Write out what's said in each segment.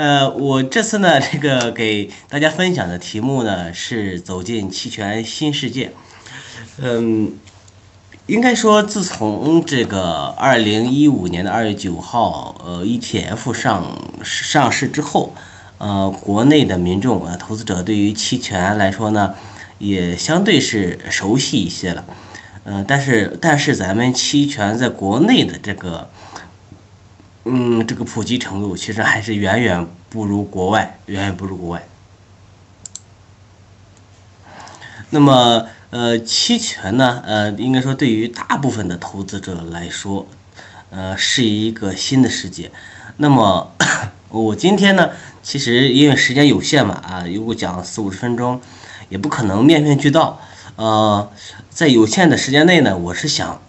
呃，我这次呢，这个给大家分享的题目呢是走进期权新世界。嗯，应该说，自从这个二零一五年的二月九号，呃，ETF 上上市之后，呃，国内的民众啊，投资者对于期权来说呢，也相对是熟悉一些了。嗯，但是但是咱们期权在国内的这个。嗯，这个普及程度其实还是远远不如国外，远远不如国外。那么，呃，期权呢，呃，应该说对于大部分的投资者来说，呃，是一个新的世界。那么，我今天呢，其实因为时间有限嘛，啊，如果讲四五十分钟，也不可能面面俱到。呃，在有限的时间内呢，我是想。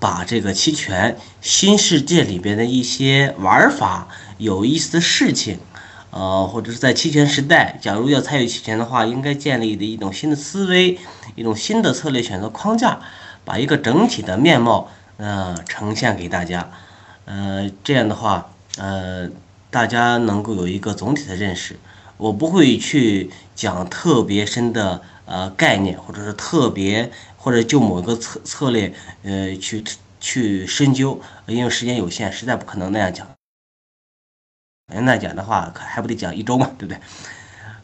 把这个期权新世界里边的一些玩法、有意思的事情，呃，或者是在期权时代，假如要参与期权的话，应该建立的一种新的思维、一种新的策略选择框架，把一个整体的面貌，呃，呈现给大家，呃，这样的话，呃，大家能够有一个总体的认识。我不会去讲特别深的呃概念，或者是特别。或者就某个策策略，呃，去去深究，因为时间有限，实在不可能那样讲。那讲的话，可还不得讲一周嘛，对不对？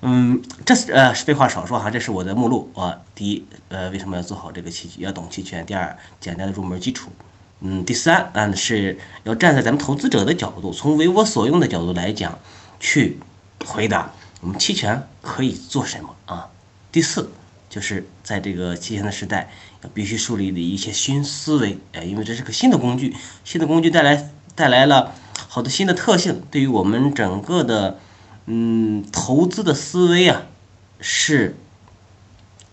嗯，这是呃，废话少说哈，这是我的目录啊。第一，呃，为什么要做好这个期权要懂期权？第二，简单的入门基础。嗯，第三，嗯，是要站在咱们投资者的角度，从为我所用的角度来讲，去回答我们期权可以做什么啊？第四。就是在这个期权的时代，要必须树立的一些新思维，哎，因为这是个新的工具，新的工具带来带来了好多新的特性，对于我们整个的嗯投资的思维啊，是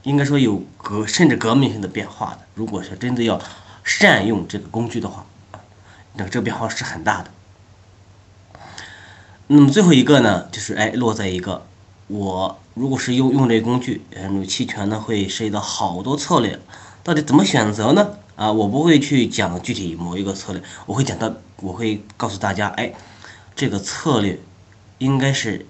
应该说有革甚至革命性的变化的。如果是真的要善用这个工具的话，那这个变化是很大的。那么最后一个呢，就是哎落在一个。我如果是用用这工具，嗯，期权呢会涉及到好多策略，到底怎么选择呢？啊，我不会去讲具体某一个策略，我会讲到，我会告诉大家，哎，这个策略应该是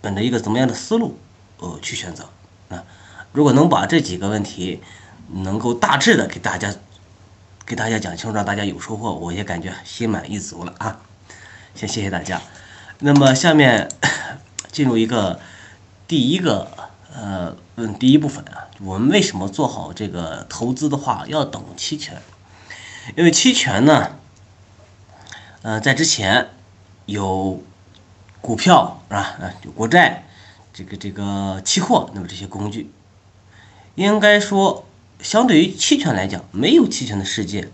本着一个怎么样的思路，呃，去选择。啊，如果能把这几个问题能够大致的给大家给大家讲清楚，让大家有收获，我也感觉心满意足了啊。先谢谢大家。那么下面 进入一个。第一个，呃，问第一部分啊，我们为什么做好这个投资的话要懂期权？因为期权呢，呃，在之前有股票是吧？啊，有国债，这个这个期货，那么这些工具，应该说，相对于期权来讲，没有期权的世界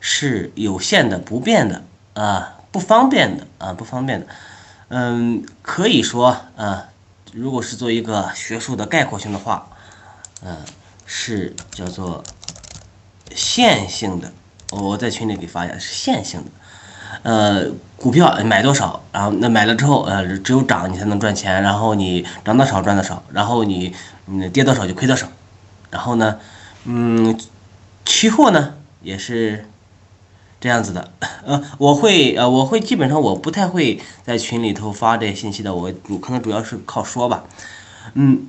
是有限的、不变的啊，不方便的啊，不方便的。嗯，可以说啊。如果是做一个学术的概括性的话，嗯，是叫做线性的。我在群里给发一下，是线性的。呃，股票买多少，然后那买了之后，呃，只有涨你才能赚钱，然后你涨多少赚多少，然后你嗯跌多少就亏多少。然后呢，嗯，期货呢也是。这样子的，呃，我会，呃，我会基本上我不太会在群里头发这些信息的，我可能主要是靠说吧，嗯，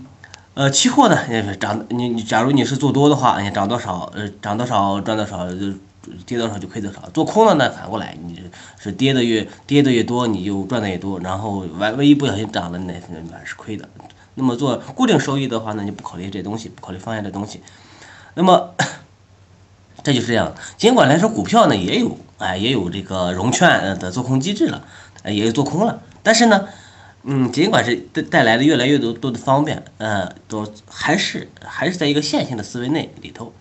呃，期货呢，涨，你你假如你是做多的话，你涨多少，呃，涨多少赚多少，就跌多少就亏多少。做空了呢，反过来，你是跌的越跌的越多，你就赚的越多，然后万万一不小心涨了，那那是亏的。那么做固定收益的话呢，就不考虑这东西，不考虑方向这东西，那么。这就是这样，尽管来说股票呢也有，哎，也有这个融券的做空机制了，也有做空了，但是呢，嗯，尽管是带带来了越来越多多的方便，呃，都还是还是在一个线性的思维内里头，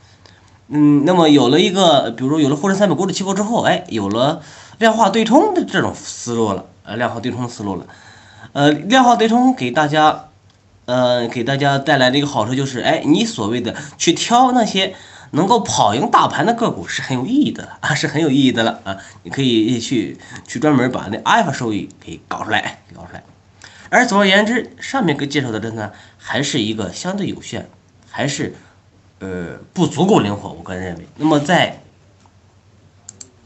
嗯，那么有了一个，比如说有了沪深三百股指期货之后，哎，有了量化对冲的这种思路了，呃，量化对冲思路了，呃，量化对冲给大家，呃，给大家带来的一个好处就是，哎，你所谓的去挑那些。能够跑赢大盘的个股是很有意义的了啊，是很有意义的了啊！你可以去去专门把那阿尔法收益给搞出来，搞出来。而总而言之，上面给介绍的这呢，还是一个相对有限，还是呃不足够灵活。我个人认为，那么在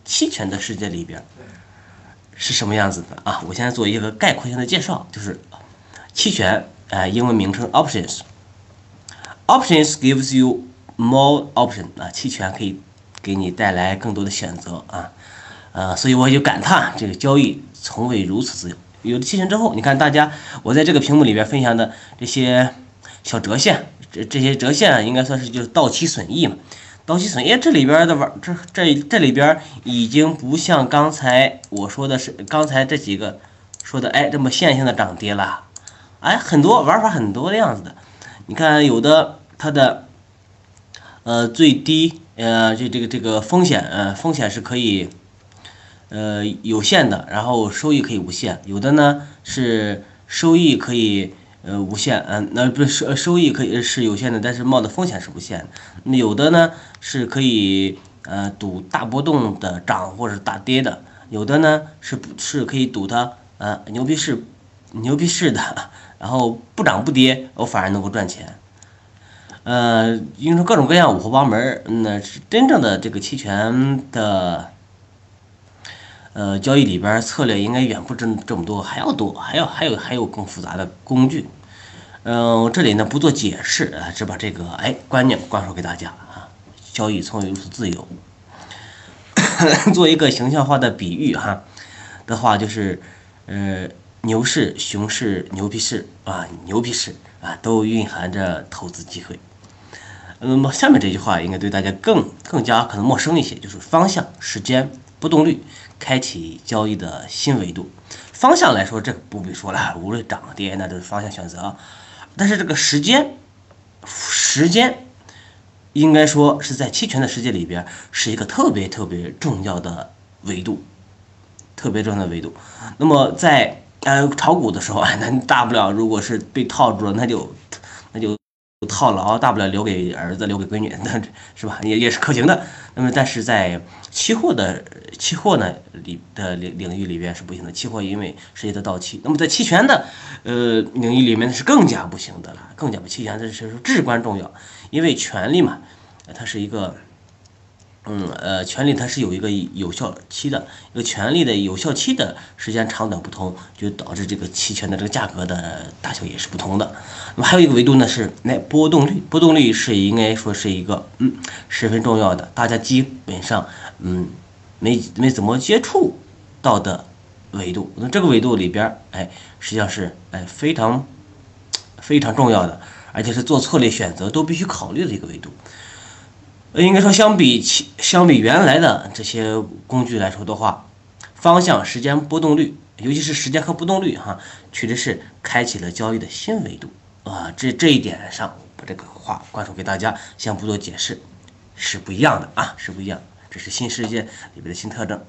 期权的世界里边，是什么样子的啊？我现在做一个概括性的介绍，就是期权，呃，英文名称 options。options gives you more option 啊，期权可以给你带来更多的选择啊，呃，所以我就感叹这个交易从未如此自由。有了期权之后，你看大家，我在这个屏幕里边分享的这些小折线，这这些折线啊应该算是就是到期损益嘛。到期损益，这里边的玩，这这这里边已经不像刚才我说的是刚才这几个说的，哎，这么线性的涨跌了，哎，很多玩法很多的样子的。你看，有的它的呃最低呃这这个这个风险呃风险是可以呃有限的，然后收益可以无限。有的呢是收益可以。呃，无限，嗯，那不是收收益可以是有限的，但是冒的风险是无限的。那有的呢是可以呃赌大波动的涨或者大跌的，有的呢是不是可以赌它呃牛逼市牛逼市的，然后不涨不跌，我反而能够赚钱。呃，因为说各种各样五花八门，那是真正的这个期权的呃交易里边策略应该远不止这么多，还要多，还要还有还有更复杂的工具。嗯，这里呢不做解释啊，只把这个哎观念灌输给大家啊。交易从未如此自由。做一个形象化的比喻哈的话，就是呃牛市、熊市、牛皮市啊，牛皮市啊都蕴含着投资机会。那么下面这句话应该对大家更更加可能陌生一些，就是方向、时间、波动率，开启交易的新维度。方向来说，这不必说了，无论涨跌那都是方向选择。但是这个时间，时间应该说是在期权的世界里边是一个特别特别重要的维度，特别重要的维度。那么在呃炒股的时候啊，那大不了如果是被套住了，那就。套牢，大不了留给儿子，留给闺女，那是吧？也也是可行的。那么，但是在期货的期货呢里的领领域里边是不行的。期货因为涉及到到期，那么在期权的呃领域里面是更加不行的了，更加不期权这是至关重要，因为权利嘛，它是一个。嗯，呃，权利它是有一个有效期的，一个权利的有效期的时间长短不同，就导致这个期权的这个价格的大小也是不同的。那么还有一个维度呢是那波动率，波动率是应该说是一个嗯十分重要的，大家基本上嗯没没怎么接触到的维度。那这个维度里边，哎，实际上是哎非常非常重要的，而且是做策略选择都必须考虑的一个维度。应该说，相比其相比原来的这些工具来说的话，方向、时间、波动率，尤其是时间和波动率，哈，确实是开启了交易的新维度啊。这这一点上，把这个话灌输给大家，先不做解释，是不一样的啊，是不一样。这是新世界里边的新特征。